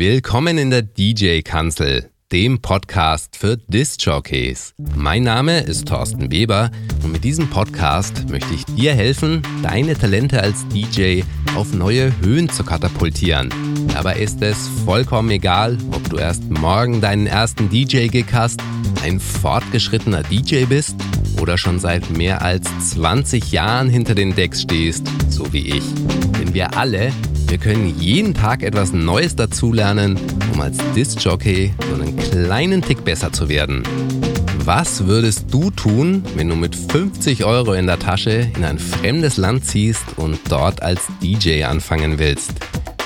Willkommen in der DJ-Kanzel, dem Podcast für Disc-Jockeys. Mein Name ist Thorsten Weber und mit diesem Podcast möchte ich dir helfen, deine Talente als DJ auf neue Höhen zu katapultieren. Dabei ist es vollkommen egal, ob du erst morgen deinen ersten DJ-Gig hast, ein fortgeschrittener DJ bist oder schon seit mehr als 20 Jahren hinter den Decks stehst, so wie ich. Denn wir alle wir können jeden Tag etwas Neues dazulernen, um als Disc-Jockey so einen kleinen Tick besser zu werden. Was würdest du tun, wenn du mit 50 Euro in der Tasche in ein fremdes Land ziehst und dort als DJ anfangen willst?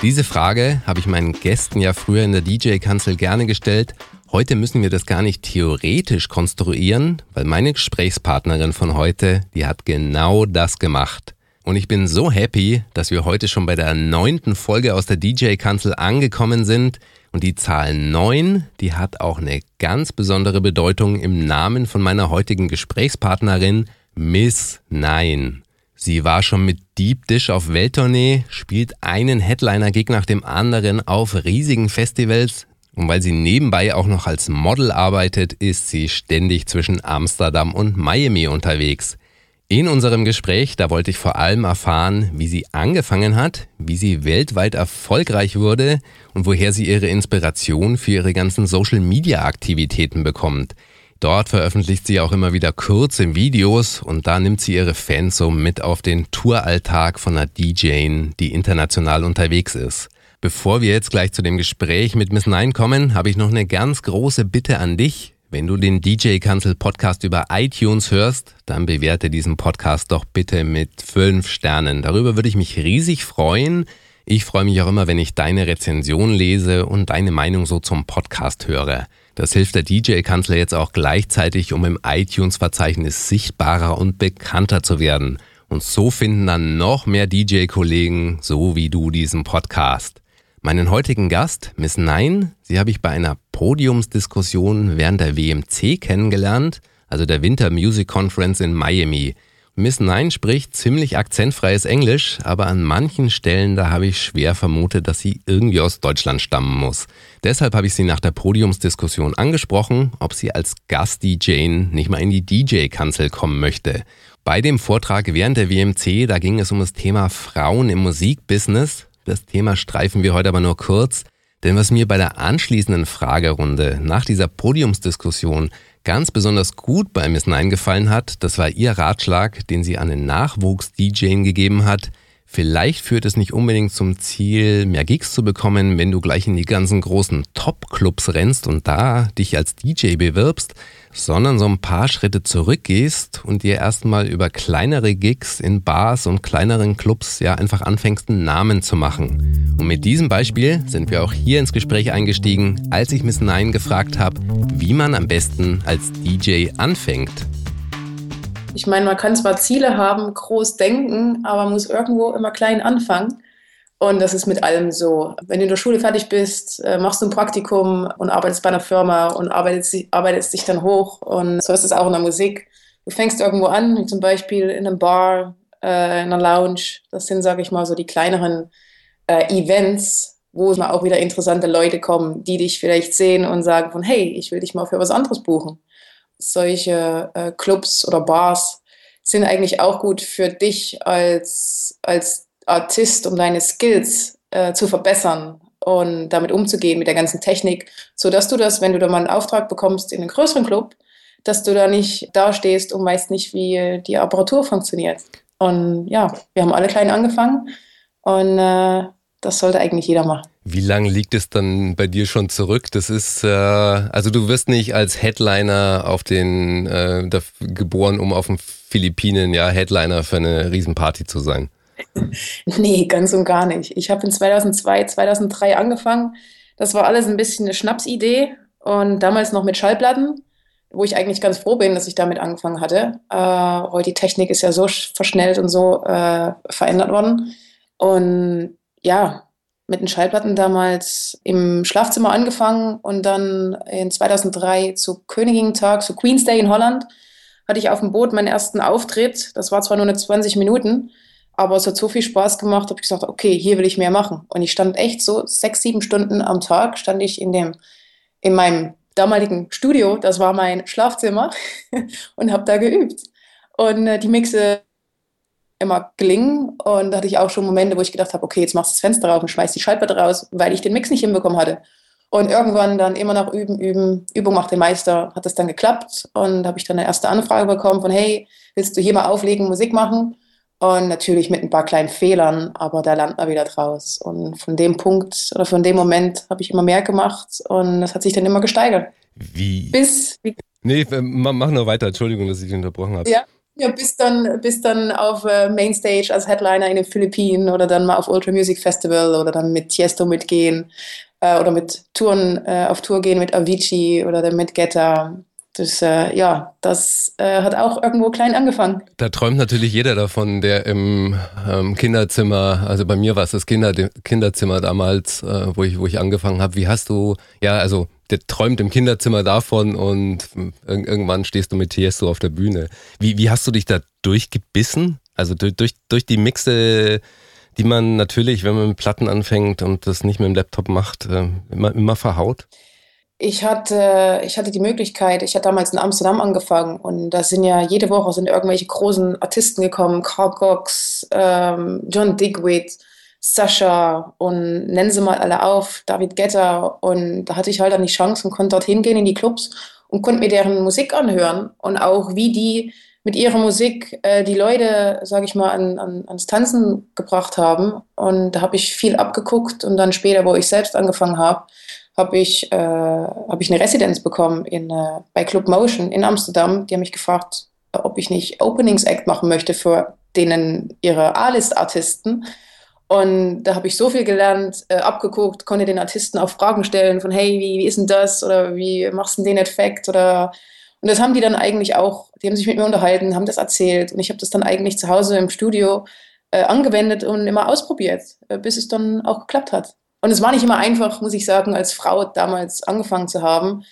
Diese Frage habe ich meinen Gästen ja früher in der DJ-Kanzel gerne gestellt. Heute müssen wir das gar nicht theoretisch konstruieren, weil meine Gesprächspartnerin von heute, die hat genau das gemacht. Und ich bin so happy, dass wir heute schon bei der neunten Folge aus der DJ-Kanzel angekommen sind. Und die Zahl 9, die hat auch eine ganz besondere Bedeutung im Namen von meiner heutigen Gesprächspartnerin, Miss Nine. Sie war schon mit Deep Dish auf Welttournee, spielt einen Headliner-Gig nach dem anderen auf riesigen Festivals. Und weil sie nebenbei auch noch als Model arbeitet, ist sie ständig zwischen Amsterdam und Miami unterwegs. In unserem Gespräch, da wollte ich vor allem erfahren, wie sie angefangen hat, wie sie weltweit erfolgreich wurde und woher sie ihre Inspiration für ihre ganzen Social-Media-Aktivitäten bekommt. Dort veröffentlicht sie auch immer wieder kurze Videos und da nimmt sie ihre Fans so mit auf den Touralltag von einer DJ, die international unterwegs ist. Bevor wir jetzt gleich zu dem Gespräch mit Miss Nine kommen, habe ich noch eine ganz große Bitte an dich. Wenn du den DJ Cancel Podcast über iTunes hörst, dann bewerte diesen Podcast doch bitte mit fünf Sternen. Darüber würde ich mich riesig freuen. Ich freue mich auch immer, wenn ich deine Rezension lese und deine Meinung so zum Podcast höre. Das hilft der DJ-Kanzler jetzt auch gleichzeitig, um im iTunes-Verzeichnis sichtbarer und bekannter zu werden. Und so finden dann noch mehr DJ-Kollegen, so wie du, diesen Podcast. Meinen heutigen Gast, Miss Nine, sie habe ich bei einer Podiumsdiskussion während der WMC kennengelernt, also der Winter Music Conference in Miami. Miss Nine spricht ziemlich akzentfreies Englisch, aber an manchen Stellen da habe ich schwer vermutet, dass sie irgendwie aus Deutschland stammen muss. Deshalb habe ich sie nach der Podiumsdiskussion angesprochen, ob sie als Gast-DJ nicht mal in die DJ-Kanzel kommen möchte. Bei dem Vortrag während der WMC, da ging es um das Thema Frauen im Musikbusiness, das Thema streifen wir heute aber nur kurz, denn was mir bei der anschließenden Fragerunde nach dieser Podiumsdiskussion ganz besonders gut bei Miss Nine gefallen hat, das war ihr Ratschlag, den sie an den Nachwuchs-DJen gegeben hat. Vielleicht führt es nicht unbedingt zum Ziel, mehr Gigs zu bekommen, wenn du gleich in die ganzen großen Top-Clubs rennst und da dich als DJ bewirbst, sondern so ein paar Schritte zurückgehst und dir erstmal über kleinere Gigs in Bars und kleineren Clubs ja einfach anfängst, einen Namen zu machen. Und mit diesem Beispiel sind wir auch hier ins Gespräch eingestiegen, als ich Miss Nine gefragt habe, wie man am besten als DJ anfängt. Ich meine, man kann zwar Ziele haben, groß denken, aber man muss irgendwo immer klein anfangen. Und das ist mit allem so. Wenn du in der Schule fertig bist, äh, machst du ein Praktikum und arbeitest bei einer Firma und arbeitest, arbeitest dich dann hoch. Und so ist es auch in der Musik. Du fängst irgendwo an, wie zum Beispiel in einem Bar, äh, in einer Lounge. Das sind, sage ich mal, so die kleineren äh, Events, wo mal auch wieder interessante Leute kommen, die dich vielleicht sehen und sagen von, hey, ich will dich mal für was anderes buchen. Solche Clubs oder Bars sind eigentlich auch gut für dich als, als Artist, um deine Skills äh, zu verbessern und damit umzugehen mit der ganzen Technik, so dass du das, wenn du da mal einen Auftrag bekommst in einem größeren Club, dass du da nicht dastehst und weißt nicht, wie die Apparatur funktioniert. Und ja, wir haben alle klein angefangen und äh, das sollte eigentlich jeder machen. Wie lange liegt es dann bei dir schon zurück? Das ist, äh, also du wirst nicht als Headliner auf den, äh, geboren, um auf den Philippinen ja Headliner für eine Riesenparty zu sein. nee, ganz und gar nicht. Ich habe in 2002, 2003 angefangen. Das war alles ein bisschen eine Schnapsidee und damals noch mit Schallplatten, wo ich eigentlich ganz froh bin, dass ich damit angefangen hatte. Äh, heute die Technik ist ja so verschnellt und so äh, verändert worden. Und ja, mit den Schallplatten damals im Schlafzimmer angefangen und dann in 2003 zu Königin-Tag, zu Queen's Day in Holland, hatte ich auf dem Boot meinen ersten Auftritt. Das war zwar nur eine 20 Minuten, Aber es hat so viel Spaß gemacht, habe ich gesagt, okay, hier will ich mehr machen. Und ich stand echt so sechs, sieben Stunden am Tag, stand ich in, dem, in meinem damaligen Studio, das war mein Schlafzimmer, und habe da geübt. Und äh, die Mixe immer gelingen. Und da hatte ich auch schon Momente, wo ich gedacht habe, okay, jetzt machst du das Fenster rauf und schmeißt die Schallplatte raus, weil ich den Mix nicht hinbekommen hatte. Und irgendwann dann immer noch üben, üben, Übung macht den Meister, hat das dann geklappt. Und habe ich dann eine erste Anfrage bekommen von, hey, willst du hier mal auflegen, Musik machen? Und natürlich mit ein paar kleinen Fehlern, aber da lernt man wieder draus. Und von dem Punkt oder von dem Moment habe ich immer mehr gemacht und das hat sich dann immer gesteigert. Wie? Bis. Wie, nee, mach nur weiter. Entschuldigung, dass ich dich unterbrochen habe. Ja. Ja, bis dann, bis dann auf äh, Mainstage als Headliner in den Philippinen oder dann mal auf Ultra Music Festival oder dann mit Tiesto mitgehen äh, oder mit Touren äh, auf Tour gehen mit Avicii oder dann mit Getta. Das, äh, ja, das äh, hat auch irgendwo klein angefangen. Da träumt natürlich jeder davon, der im ähm, Kinderzimmer, also bei mir war es das Kinder, Kinderzimmer damals, äh, wo, ich, wo ich angefangen habe. Wie hast du, ja, also der träumt im Kinderzimmer davon und irgendwann stehst du mit Tiesto auf der Bühne. Wie, wie hast du dich da durchgebissen? Also durch, durch, durch die Mixe, die man natürlich, wenn man mit Platten anfängt und das nicht mit dem Laptop macht, äh, immer, immer verhaut? Ich hatte, ich hatte die Möglichkeit, ich hatte damals in Amsterdam angefangen und da sind ja jede Woche sind irgendwelche großen Artisten gekommen, Carl Cox, ähm, John Digweed, Sascha und nennen sie mal alle auf, David Guetta. Und da hatte ich halt dann die Chance und konnte dorthin gehen in die Clubs und konnte mir deren Musik anhören und auch wie die mit ihrer Musik äh, die Leute, sage ich mal, an, an, ans Tanzen gebracht haben. Und da habe ich viel abgeguckt und dann später, wo ich selbst angefangen habe, habe ich, äh, hab ich eine Residenz bekommen in, äh, bei Club Motion in Amsterdam. Die haben mich gefragt, ob ich nicht Openings Act machen möchte für denen ihre A-List-Artisten. Und da habe ich so viel gelernt, äh, abgeguckt, konnte den Artisten auch Fragen stellen von, hey, wie, wie ist denn das? Oder wie machst du den Effekt? Oder und das haben die dann eigentlich auch, die haben sich mit mir unterhalten, haben das erzählt. Und ich habe das dann eigentlich zu Hause im Studio äh, angewendet und immer ausprobiert, äh, bis es dann auch geklappt hat. Und es war nicht immer einfach, muss ich sagen, als Frau damals angefangen zu haben.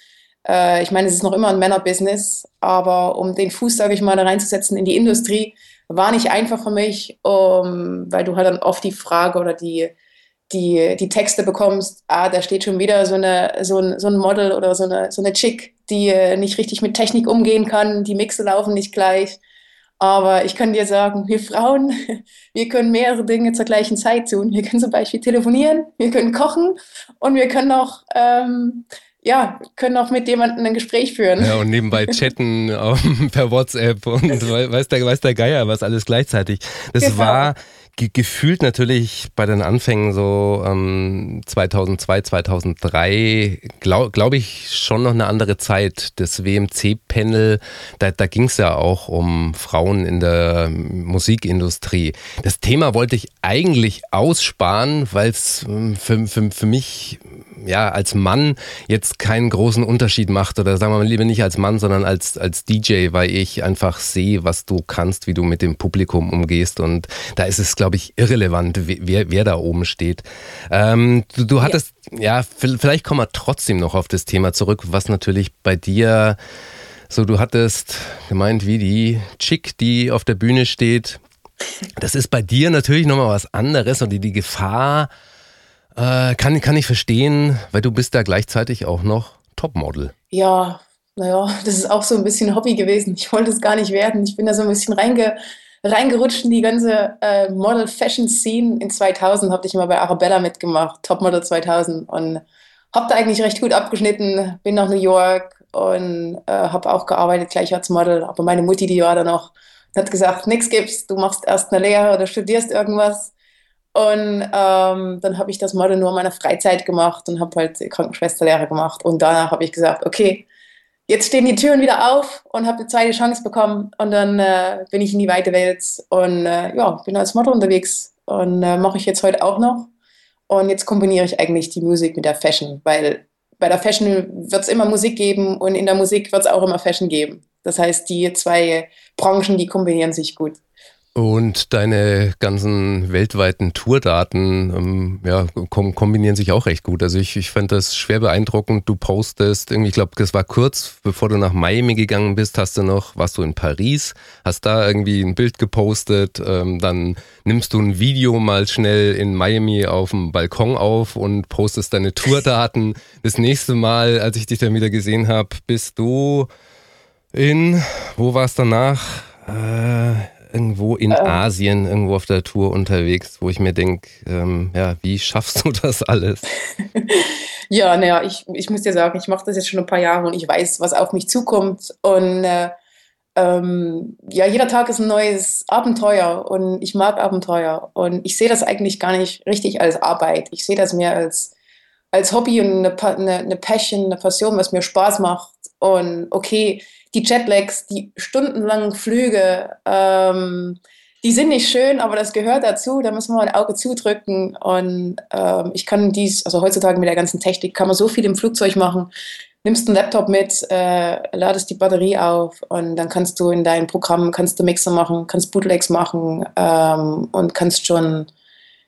Äh, ich meine, es ist noch immer ein Männerbusiness, aber um den Fuß, sage ich mal, da reinzusetzen in die Industrie, war nicht einfach für mich, um, weil du halt dann oft die Frage oder die, die, die Texte bekommst, ah, da steht schon wieder so, eine, so, ein, so ein Model oder so eine, so eine Chick, die äh, nicht richtig mit Technik umgehen kann, die Mixe laufen nicht gleich. Aber ich kann dir sagen, wir Frauen, wir können mehrere Dinge zur gleichen Zeit tun. Wir können zum Beispiel telefonieren, wir können kochen und wir können auch, ähm, ja, können auch mit jemandem ein Gespräch führen. Ja, und nebenbei chatten per WhatsApp und weiß der, weiß der Geier was alles gleichzeitig. Das genau. war ge gefühlt natürlich bei den Anfängen so ähm, 2002, 2003, glaube glaub ich, schon noch eine andere Zeit. Das WMC-Panel, da, da ging es ja auch um Frauen in der Musikindustrie. Das Thema wollte ich eigentlich aussparen, weil es ähm, für, für, für mich ja, als Mann jetzt keinen großen Unterschied macht oder sagen wir mal lieber nicht als Mann, sondern als, als DJ, weil ich einfach sehe, was du kannst, wie du mit dem Publikum umgehst und da ist es, glaube ich, irrelevant, wer, wer da oben steht. Ähm, du, du hattest, ja. ja, vielleicht kommen wir trotzdem noch auf das Thema zurück, was natürlich bei dir so, du hattest gemeint, wie die Chick, die auf der Bühne steht. Das ist bei dir natürlich nochmal was anderes und die, die Gefahr, äh, kann, kann ich verstehen, weil du bist da gleichzeitig auch noch Topmodel. Ja, naja, das ist auch so ein bisschen Hobby gewesen. Ich wollte es gar nicht werden. Ich bin da so ein bisschen reinge, reingerutscht in die ganze äh, Model-Fashion-Scene. In 2000 habe ich immer bei Arabella mitgemacht, Topmodel 2000. Und habe da eigentlich recht gut abgeschnitten. Bin nach New York und äh, habe auch gearbeitet gleich als Model. Aber meine Mutti, die war da noch, hat gesagt, nichts gibt's, du machst erst eine Lehre oder studierst irgendwas. Und ähm, dann habe ich das Model nur in meiner Freizeit gemacht und habe halt Krankenschwesterlehre gemacht. Und danach habe ich gesagt, okay, jetzt stehen die Türen wieder auf und habe eine zweite Chance bekommen. Und dann äh, bin ich in die weite Welt und äh, ja, bin als Model unterwegs. Und äh, mache ich jetzt heute auch noch. Und jetzt kombiniere ich eigentlich die Musik mit der Fashion, weil bei der Fashion wird es immer Musik geben und in der Musik wird es auch immer Fashion geben. Das heißt, die zwei Branchen, die kombinieren sich gut. Und deine ganzen weltweiten Tourdaten ähm, ja, kom kombinieren sich auch recht gut. Also ich, ich fand das schwer beeindruckend. Du postest irgendwie, ich glaube, das war kurz, bevor du nach Miami gegangen bist, hast du noch, warst du in Paris, hast da irgendwie ein Bild gepostet, ähm, dann nimmst du ein Video mal schnell in Miami auf dem Balkon auf und postest deine Tourdaten. Das nächste Mal, als ich dich dann wieder gesehen habe, bist du in, wo war danach? Äh, irgendwo in ähm. Asien, irgendwo auf der Tour unterwegs, wo ich mir denke, ähm, ja, wie schaffst du das alles? ja, naja, ich, ich muss dir sagen, ich mache das jetzt schon ein paar Jahre und ich weiß, was auf mich zukommt. Und äh, ähm, ja, jeder Tag ist ein neues Abenteuer und ich mag Abenteuer. Und ich sehe das eigentlich gar nicht richtig als Arbeit. Ich sehe das mehr als, als Hobby und eine, eine, eine Passion, eine Passion, was mir Spaß macht. Und okay, die Jetlags, die stundenlangen Flüge, ähm, die sind nicht schön, aber das gehört dazu. Da muss man ein Auge zudrücken. Und ähm, ich kann dies, also heutzutage mit der ganzen Technik, kann man so viel im Flugzeug machen. Nimmst einen Laptop mit, äh, ladest die Batterie auf und dann kannst du in dein Programm, kannst du Mixer machen, kannst Bootlegs machen ähm, und kannst schon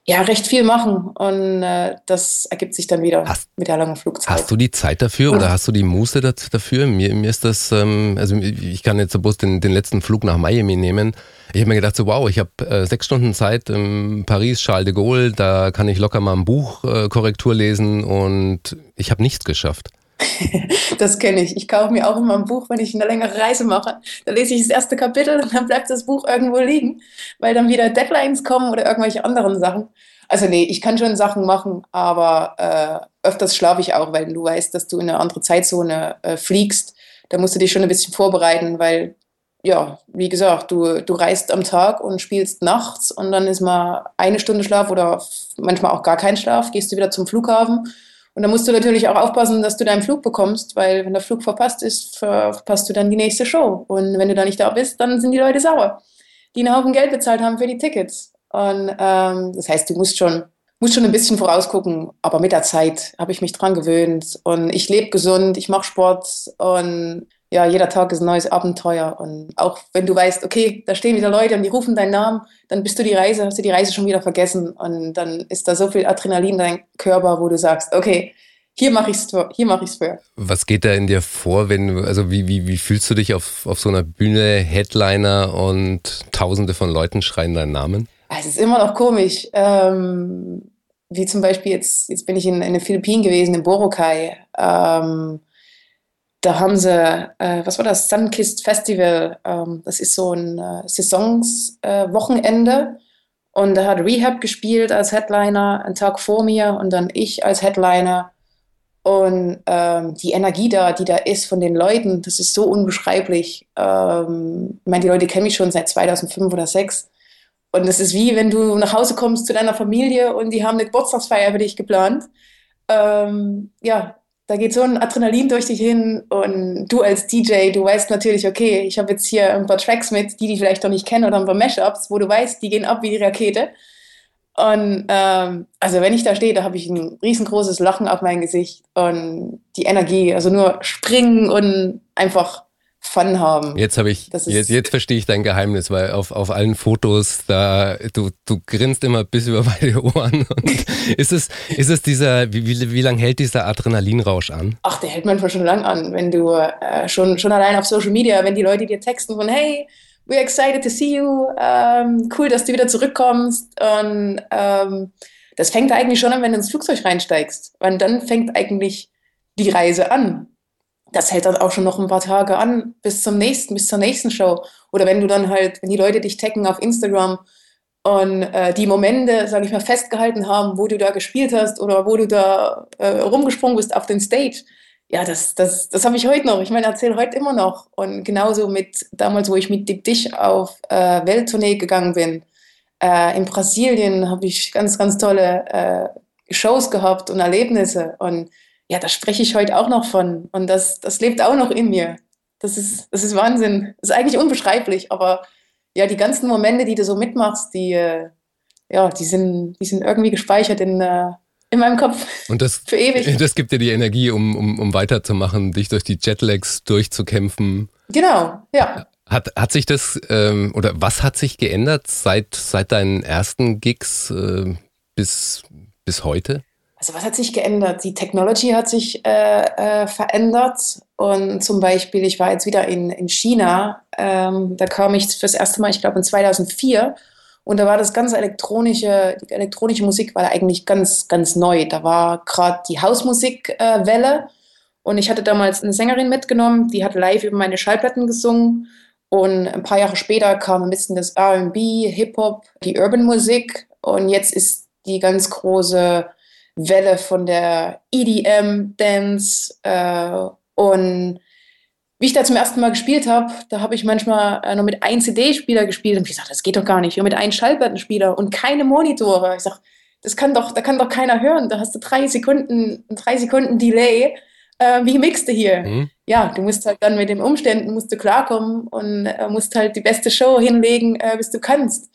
ja, recht viel machen und äh, das ergibt sich dann wieder hast, mit der langen Flugzeit. Hast du die Zeit dafür oder hast du die Muße dafür? Mir, mir ist das, ähm, also ich kann jetzt bloß den, den letzten Flug nach Miami nehmen. Ich habe mir gedacht, so wow, ich habe äh, sechs Stunden Zeit in Paris, Charles de Gaulle, da kann ich locker mal ein Buch äh, Korrektur lesen und ich habe nichts geschafft. das kenne ich. Ich kaufe mir auch immer ein Buch, wenn ich eine längere Reise mache. Da lese ich das erste Kapitel und dann bleibt das Buch irgendwo liegen, weil dann wieder Deadlines kommen oder irgendwelche anderen Sachen. Also nee, ich kann schon Sachen machen, aber äh, öfters schlafe ich auch, weil du weißt, dass du in eine andere Zeitzone äh, fliegst. Da musst du dich schon ein bisschen vorbereiten, weil ja, wie gesagt, du, du reist am Tag und spielst nachts und dann ist mal eine Stunde Schlaf oder manchmal auch gar kein Schlaf, gehst du wieder zum Flughafen und da musst du natürlich auch aufpassen, dass du deinen Flug bekommst, weil wenn der Flug verpasst ist, verpasst du dann die nächste Show. Und wenn du da nicht da bist, dann sind die Leute sauer, die einen Haufen Geld bezahlt haben für die Tickets. Und ähm, das heißt, du musst schon, musst schon ein bisschen vorausgucken, aber mit der Zeit habe ich mich dran gewöhnt und ich lebe gesund, ich mache Sport und ja, jeder Tag ist ein neues Abenteuer. Und auch wenn du weißt, okay, da stehen wieder Leute und die rufen deinen Namen, dann bist du die Reise, hast du die Reise schon wieder vergessen. Und dann ist da so viel Adrenalin in deinem Körper, wo du sagst, okay, hier mache ich es hier mache ich's für. Was geht da in dir vor, wenn also wie, wie, wie fühlst du dich auf, auf so einer Bühne, Headliner und tausende von Leuten schreien deinen Namen? Es ist immer noch komisch. Ähm, wie zum Beispiel jetzt, jetzt bin ich in, in den Philippinen gewesen, in Boracay. Ähm, da haben sie, äh, was war das, Sunkist Festival, ähm, das ist so ein äh, Saisonswochenende. Äh, und da hat Rehab gespielt als Headliner, einen Tag vor mir und dann ich als Headliner. Und ähm, die Energie da, die da ist von den Leuten, das ist so unbeschreiblich. Ähm, ich meine, die Leute kennen mich schon seit 2005 oder 2006. Und es ist wie, wenn du nach Hause kommst zu deiner Familie und die haben eine Geburtstagsfeier für dich geplant. Ähm, ja, da geht so ein Adrenalin durch dich hin und du als DJ, du weißt natürlich, okay, ich habe jetzt hier ein paar Tracks mit, die die vielleicht noch nicht kennen oder ein paar Mashups, wo du weißt, die gehen ab wie die Rakete. Und ähm, also wenn ich da stehe, da habe ich ein riesengroßes Lachen auf mein Gesicht und die Energie, also nur springen und einfach Fun haben. Jetzt habe ich, jetzt, jetzt verstehe ich dein Geheimnis, weil auf, auf allen Fotos, da, du, du grinst immer bis über beide Ohren. Und ist es, ist es dieser, wie, wie, wie lange hält dieser Adrenalinrausch an? Ach, der hält manchmal schon lang an, wenn du äh, schon, schon allein auf Social Media, wenn die Leute dir texten von, hey, we're excited to see you, ähm, cool, dass du wieder zurückkommst und ähm, das fängt eigentlich schon an, wenn du ins Flugzeug reinsteigst, weil dann fängt eigentlich die Reise an das hält dann auch schon noch ein paar Tage an, bis zum nächsten, bis zur nächsten Show. Oder wenn du dann halt, wenn die Leute dich taggen auf Instagram und äh, die Momente, sage ich mal, festgehalten haben, wo du da gespielt hast oder wo du da äh, rumgesprungen bist auf den Stage. Ja, das, das, das habe ich heute noch. Ich meine, erzähle heute immer noch. Und genauso mit damals, wo ich mit Dick Dich auf äh, Welttournee gegangen bin. Äh, in Brasilien habe ich ganz, ganz tolle äh, Shows gehabt und Erlebnisse. Und ja, da spreche ich heute auch noch von. Und das, das lebt auch noch in mir. Das ist, das ist Wahnsinn. Das ist eigentlich unbeschreiblich, aber ja, die ganzen Momente, die du so mitmachst, die, äh, ja, die sind, die sind irgendwie gespeichert in, äh, in meinem Kopf. Und das, für ewig. das gibt dir die Energie, um, um, um weiterzumachen, dich durch die Jetlags durchzukämpfen. Genau, ja. Hat, hat sich das, ähm, oder was hat sich geändert seit, seit deinen ersten Gigs äh, bis, bis heute? Also was hat sich geändert? Die Technology hat sich äh, äh, verändert. Und zum Beispiel, ich war jetzt wieder in, in China. Ähm, da kam ich fürs erste Mal, ich glaube in 2004. Und da war das ganze elektronische, die elektronische Musik war eigentlich ganz, ganz neu. Da war gerade die Hausmusikwelle. Äh, und ich hatte damals eine Sängerin mitgenommen, die hat live über meine Schallplatten gesungen. Und ein paar Jahre später kam ein bisschen das RB, Hip-Hop, die Urban-Musik. Und jetzt ist die ganz große Welle von der EDM, Dance. Äh, und wie ich da zum ersten Mal gespielt habe, da habe ich manchmal äh, nur mit einem CD-Spieler gespielt und ich gesagt, das geht doch gar nicht. Nur mit einem Schallplattenspieler und keine Monitore. Ich sage, das kann doch, da kann doch keiner hören. Da hast du drei Sekunden, drei Sekunden Delay. Äh, wie mixst du hier? Mhm. Ja, du musst halt dann mit den Umständen musst du klarkommen und äh, musst halt die beste Show hinlegen, äh, bis du kannst.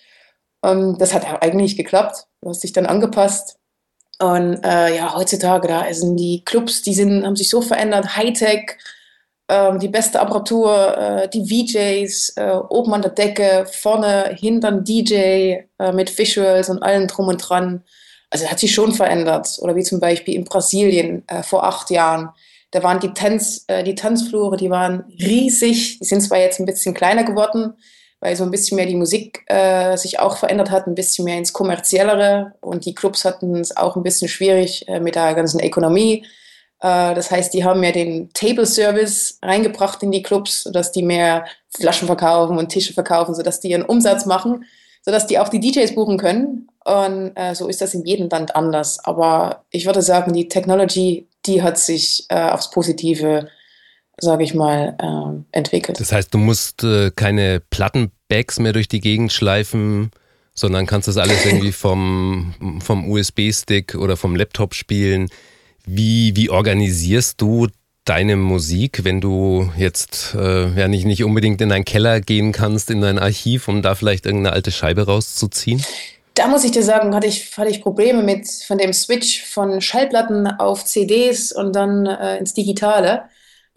Und das hat eigentlich geklappt. Du hast dich dann angepasst und äh, ja, heutzutage, da sind die Clubs, die sind, haben sich so verändert, Hightech, äh, die beste Apparatur, äh, die VJs, äh, oben an der Decke, vorne, hintern DJ äh, mit Visuals und allem drum und dran. Also hat sich schon verändert. Oder wie zum Beispiel in Brasilien äh, vor acht Jahren. Da waren die, Tanz, die Tanzflure, die waren riesig. Die sind zwar jetzt ein bisschen kleiner geworden, weil so ein bisschen mehr die Musik äh, sich auch verändert hat, ein bisschen mehr ins Kommerziellere und die Clubs hatten es auch ein bisschen schwierig äh, mit der ganzen Ökonomie. Äh, das heißt, die haben mehr den Table Service reingebracht in die Clubs, sodass die mehr Flaschen verkaufen und Tische verkaufen, sodass die ihren Umsatz machen, sodass die auch die DJs buchen können. Und äh, so ist das in jedem Land anders. Aber ich würde sagen, die Technology, die hat sich äh, aufs Positive sage ich mal, äh, entwickelt. Das heißt, du musst äh, keine Plattenbags mehr durch die Gegend schleifen, sondern kannst das alles irgendwie vom, vom USB-Stick oder vom Laptop spielen. Wie, wie organisierst du deine Musik, wenn du jetzt äh, ja nicht, nicht unbedingt in deinen Keller gehen kannst, in dein Archiv, um da vielleicht irgendeine alte Scheibe rauszuziehen? Da muss ich dir sagen, hatte ich, hatte ich Probleme mit von dem Switch von Schallplatten auf CDs und dann äh, ins Digitale.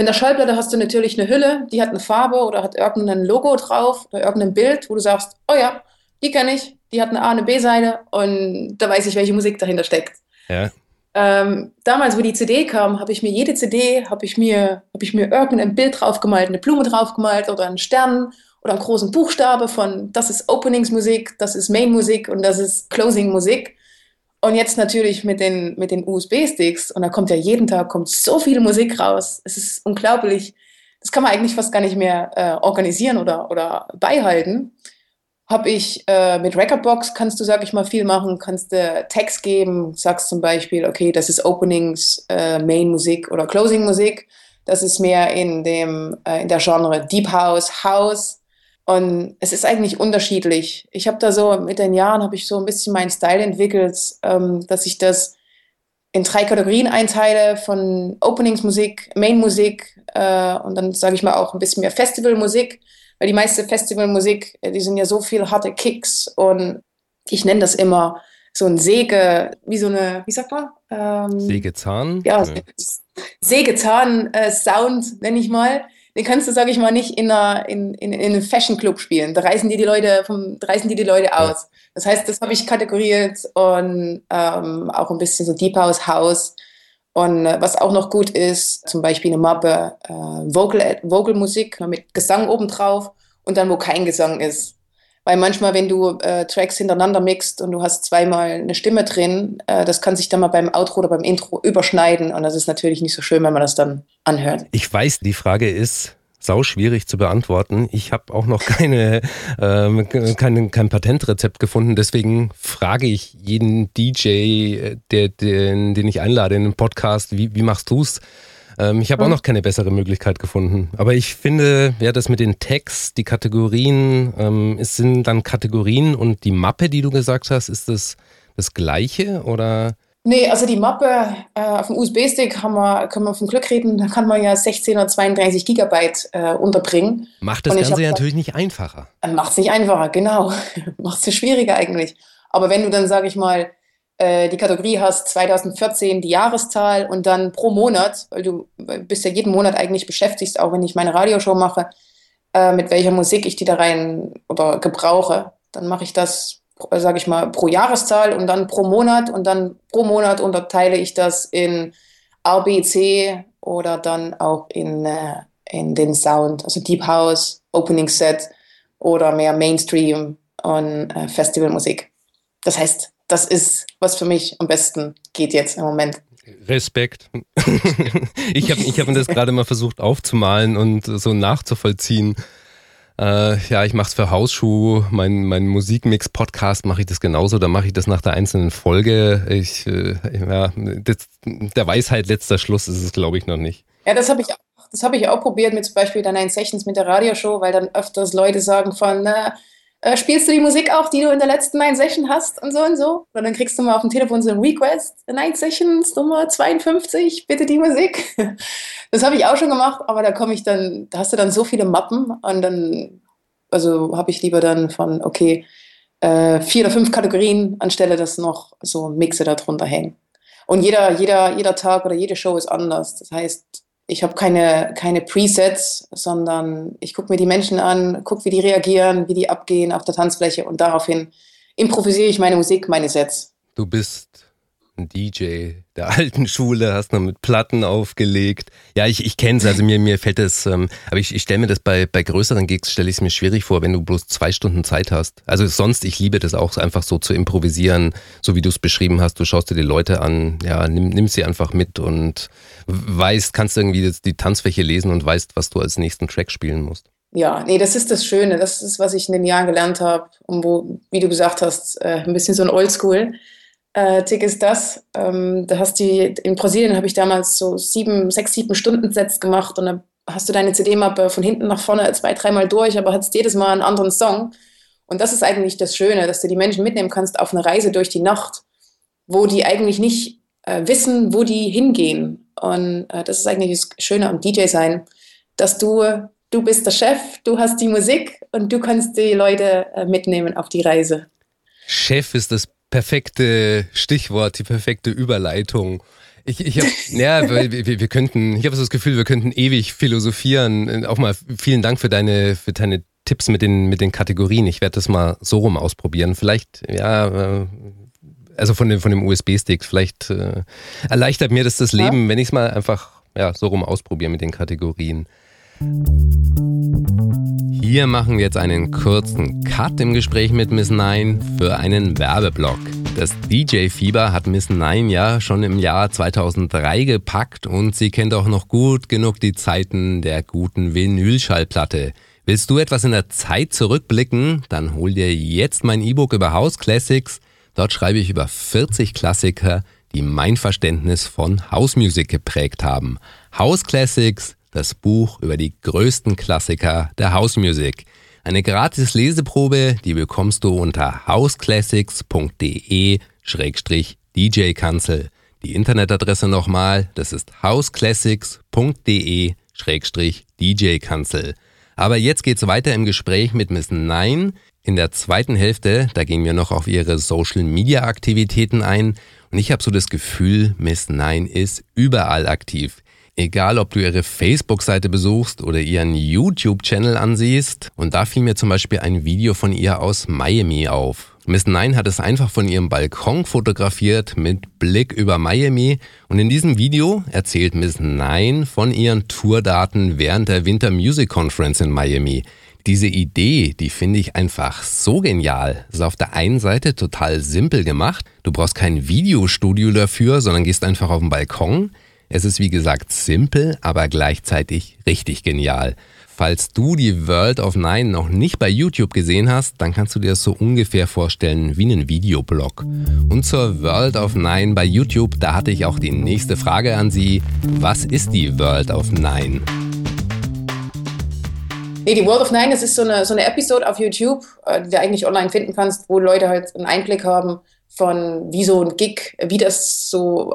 In der Schallplatte hast du natürlich eine Hülle, die hat eine Farbe oder hat irgendein Logo drauf oder irgendein Bild, wo du sagst, oh ja, die kenne ich, die hat eine A, eine B-Seite und da weiß ich, welche Musik dahinter steckt. Ja. Ähm, damals, wo die CD kam, habe ich mir jede CD, habe ich mir, habe ich mir irgendein Bild draufgemalt, eine Blume draufgemalt oder einen Stern oder einen großen Buchstabe von, das ist Openingsmusik, das ist Main-Musik und das ist Closing-Musik. Und jetzt natürlich mit den, mit den USB-Sticks, und da kommt ja jeden Tag kommt so viel Musik raus. Es ist unglaublich. Das kann man eigentlich fast gar nicht mehr äh, organisieren oder, oder beihalten. Habe ich äh, mit Recordbox, kannst du, sag ich mal, viel machen, kannst du Text geben, sagst zum Beispiel, okay, das ist Openings, äh, Main-Musik oder Closing-Musik. Das ist mehr in, dem, äh, in der Genre Deep House, House und es ist eigentlich unterschiedlich. Ich habe da so mit den Jahren habe ich so ein bisschen meinen Style entwickelt, ähm, dass ich das in drei Kategorien einteile von Openingsmusik, Mainmusik äh, und dann sage ich mal auch ein bisschen mehr Festivalmusik, weil die meiste Festivalmusik, äh, die sind ja so viel harte Kicks und ich nenne das immer so ein Säge, wie so eine, wie sagt man? Ähm, Sägezahn? Ja, ja. Sägezahn-Sound, äh, nenne ich mal den kannst du, sag ich mal, nicht in, einer, in, in, in einem Fashion Club spielen. Da reißen die die Leute, vom, da reißen die die Leute aus. Das heißt, das habe ich kategoriert und ähm, auch ein bisschen so Deep House, House. Und äh, was auch noch gut ist, zum Beispiel eine Mappe äh, Vocal, Vocal Musik mit Gesang obendrauf und dann, wo kein Gesang ist. Weil manchmal, wenn du äh, Tracks hintereinander mixt und du hast zweimal eine Stimme drin, äh, das kann sich dann mal beim Outro oder beim Intro überschneiden. Und das ist natürlich nicht so schön, wenn man das dann anhört. Ich weiß, die Frage ist sau schwierig zu beantworten. Ich habe auch noch keine, ähm, kein, kein Patentrezept gefunden. Deswegen frage ich jeden DJ, der, den, den ich einlade in den Podcast, wie, wie machst du's? Ähm, ich habe auch noch keine bessere Möglichkeit gefunden. Aber ich finde, ja, das mit den Tags, die Kategorien, ähm, es sind dann Kategorien und die Mappe, die du gesagt hast, ist das das gleiche oder? Nee, also die Mappe äh, auf dem USB-Stick haben wir, können wir vom Glück reden, da kann man ja 16 oder 32 Gigabyte äh, unterbringen. Macht das Ganze ja natürlich nicht einfacher. Macht es nicht einfacher, genau. Macht es schwieriger eigentlich. Aber wenn du dann, sage ich mal, äh, die Kategorie hast 2014 die Jahreszahl und dann pro Monat, weil du bist ja jeden Monat eigentlich beschäftigt, auch wenn ich meine Radioshow mache, äh, mit welcher Musik ich die da rein oder gebrauche. Dann mache ich das, sage ich mal, pro Jahreszahl und dann pro Monat und dann pro Monat unterteile ich das in RBC oder dann auch in, äh, in den Sound, also Deep House, Opening Set oder mehr Mainstream und äh, Festivalmusik. Das heißt, das ist, was für mich am besten geht jetzt im Moment. Respekt. ich habe ich hab mir das gerade mal versucht aufzumalen und so nachzuvollziehen. Äh, ja, ich mache es für Hausschuh, mein, mein Musikmix-Podcast mache ich das genauso, da mache ich das nach der einzelnen Folge. Ich, äh, ja, das, der Weisheit letzter Schluss ist es, glaube ich, noch nicht. Ja, das habe ich, hab ich auch probiert mit zum Beispiel dann Nine Sessions mit der Radioshow, weil dann öfters Leute sagen von, na, äh, spielst du die Musik auch, die du in der letzten Nine Session hast und so und so. Und dann kriegst du mal auf dem Telefon so ein Request, Nine Sessions Nummer 52, bitte die Musik. Das habe ich auch schon gemacht, aber da komme ich dann, da hast du dann so viele Mappen und dann, also habe ich lieber dann von, okay, äh, vier oder fünf Kategorien, anstelle dass noch so Mixe darunter hängen. Und jeder, jeder, jeder Tag oder jede Show ist anders. Das heißt, ich habe keine, keine Presets, sondern ich gucke mir die Menschen an, gucke, wie die reagieren, wie die abgehen auf der Tanzfläche und daraufhin improvisiere ich meine Musik, meine Sets. Du bist ein DJ der alten Schule, hast noch mit Platten aufgelegt. Ja, ich, ich kenne es, also mir, mir fällt es, ähm, aber ich, ich stelle mir das bei, bei größeren Gigs, stelle ich es mir schwierig vor, wenn du bloß zwei Stunden Zeit hast. Also sonst, ich liebe das auch, einfach so zu improvisieren, so wie du es beschrieben hast. Du schaust dir die Leute an, ja, nimm, nimm sie einfach mit und weißt, kannst irgendwie die Tanzfläche lesen und weißt, was du als nächsten Track spielen musst. Ja, nee, das ist das Schöne. Das ist, was ich in den Jahren gelernt habe. Und wo, wie du gesagt hast, äh, ein bisschen so ein Oldschool äh, Tick ist das. Ähm, da hast du, in Brasilien habe ich damals so sieben, sechs, sieben Stunden Sets gemacht und dann hast du deine CD-Mappe von hinten nach vorne zwei, dreimal durch, aber hast jedes Mal einen anderen Song. Und das ist eigentlich das Schöne, dass du die Menschen mitnehmen kannst auf eine Reise durch die Nacht, wo die eigentlich nicht äh, wissen, wo die hingehen. Und äh, das ist eigentlich das Schöne am DJ sein, dass du, du bist der Chef, du hast die Musik und du kannst die Leute äh, mitnehmen auf die Reise. Chef ist das perfekte Stichwort, die perfekte Überleitung. Ich, ich habe, ja, wir, wir könnten, ich habe so das Gefühl, wir könnten ewig philosophieren. Auch mal vielen Dank für deine, für deine Tipps mit den, mit den Kategorien. Ich werde das mal so rum ausprobieren. Vielleicht, ja, äh, also von dem, von dem USB-Stick, vielleicht äh, erleichtert mir das das Leben, ja. wenn ich es mal einfach ja, so rum ausprobiere mit den Kategorien. Hier machen wir jetzt einen kurzen Cut im Gespräch mit Miss Nine für einen Werbeblock. Das DJ-Fieber hat Miss Nine ja schon im Jahr 2003 gepackt und sie kennt auch noch gut genug die Zeiten der guten Vinylschallplatte. Willst du etwas in der Zeit zurückblicken? Dann hol dir jetzt mein E-Book über House Classics. Dort schreibe ich über 40 Klassiker, die mein Verständnis von House Music geprägt haben. House Classics das Buch über die größten Klassiker der House Music. Eine gratis Leseprobe, die bekommst du unter houseclassics.de-djkanzel. Die Internetadresse nochmal, das ist houseclassics.de-djkanzel. Aber jetzt geht's weiter im Gespräch mit Miss Nine. In der zweiten Hälfte, da gehen wir noch auf ihre Social Media Aktivitäten ein. Und ich habe so das Gefühl, Miss Nine ist überall aktiv. Egal, ob du ihre Facebook-Seite besuchst oder ihren YouTube-Channel ansiehst. Und da fiel mir zum Beispiel ein Video von ihr aus Miami auf. Miss Nine hat es einfach von ihrem Balkon fotografiert mit Blick über Miami. Und in diesem Video erzählt Miss Nine von ihren Tourdaten während der Winter Music Conference in Miami. Diese Idee, die finde ich einfach so genial. ist auf der einen Seite total simpel gemacht. Du brauchst kein Videostudio dafür, sondern gehst einfach auf den Balkon. Es ist wie gesagt simpel, aber gleichzeitig richtig genial. Falls du die World of Nine noch nicht bei YouTube gesehen hast, dann kannst du dir das so ungefähr vorstellen wie einen Videoblog. Und zur World of Nine bei YouTube, da hatte ich auch die nächste Frage an Sie. Was ist die World of Nine? Nee, die World of Nine, das ist so eine, so eine Episode auf YouTube, äh, die du eigentlich online finden kannst, wo Leute halt einen Einblick haben von wie so ein Gig, wie das so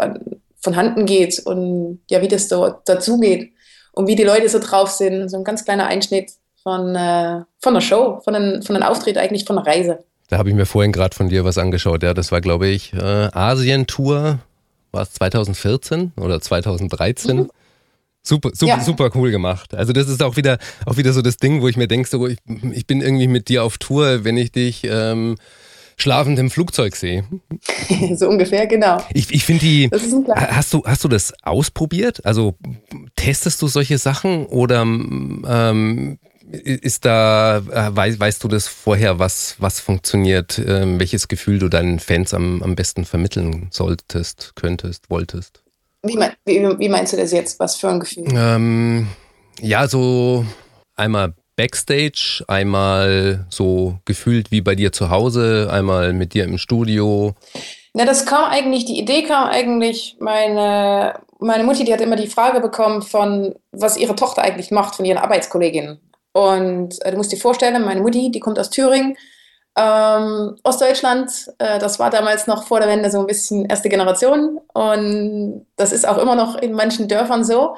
von Handen geht und ja, wie das so dazugeht und wie die Leute so drauf sind. So ein ganz kleiner Einschnitt von, äh, von der Show, von einem, von einem Auftritt, eigentlich von der Reise. Da habe ich mir vorhin gerade von dir was angeschaut. Ja, das war, glaube ich, äh, Asien-Tour, war es 2014 oder 2013? Mhm. Super, super, ja. super cool gemacht. Also das ist auch wieder, auch wieder so das Ding, wo ich mir denke, so, ich, ich bin irgendwie mit dir auf Tour, wenn ich dich ähm, schlafend im Flugzeug sehe. so ungefähr, genau. Ich, ich finde die. Hast du, hast du das ausprobiert? Also testest du solche Sachen oder ähm, ist da, äh, weißt, weißt du das vorher, was, was funktioniert, äh, welches Gefühl du deinen Fans am, am besten vermitteln solltest, könntest, wolltest? Wie, mein, wie, wie meinst du das jetzt? Was für ein Gefühl? Ähm, ja, so einmal Backstage, einmal so gefühlt wie bei dir zu Hause, einmal mit dir im Studio. Na, das kam eigentlich, die Idee kam eigentlich, meine, meine Mutti, die hat immer die Frage bekommen von, was ihre Tochter eigentlich macht, von ihren Arbeitskolleginnen. Und äh, du musst dir vorstellen, meine Mutti, die kommt aus Thüringen, ähm, Ostdeutschland. Äh, das war damals noch vor der Wende so ein bisschen erste Generation. Und das ist auch immer noch in manchen Dörfern so.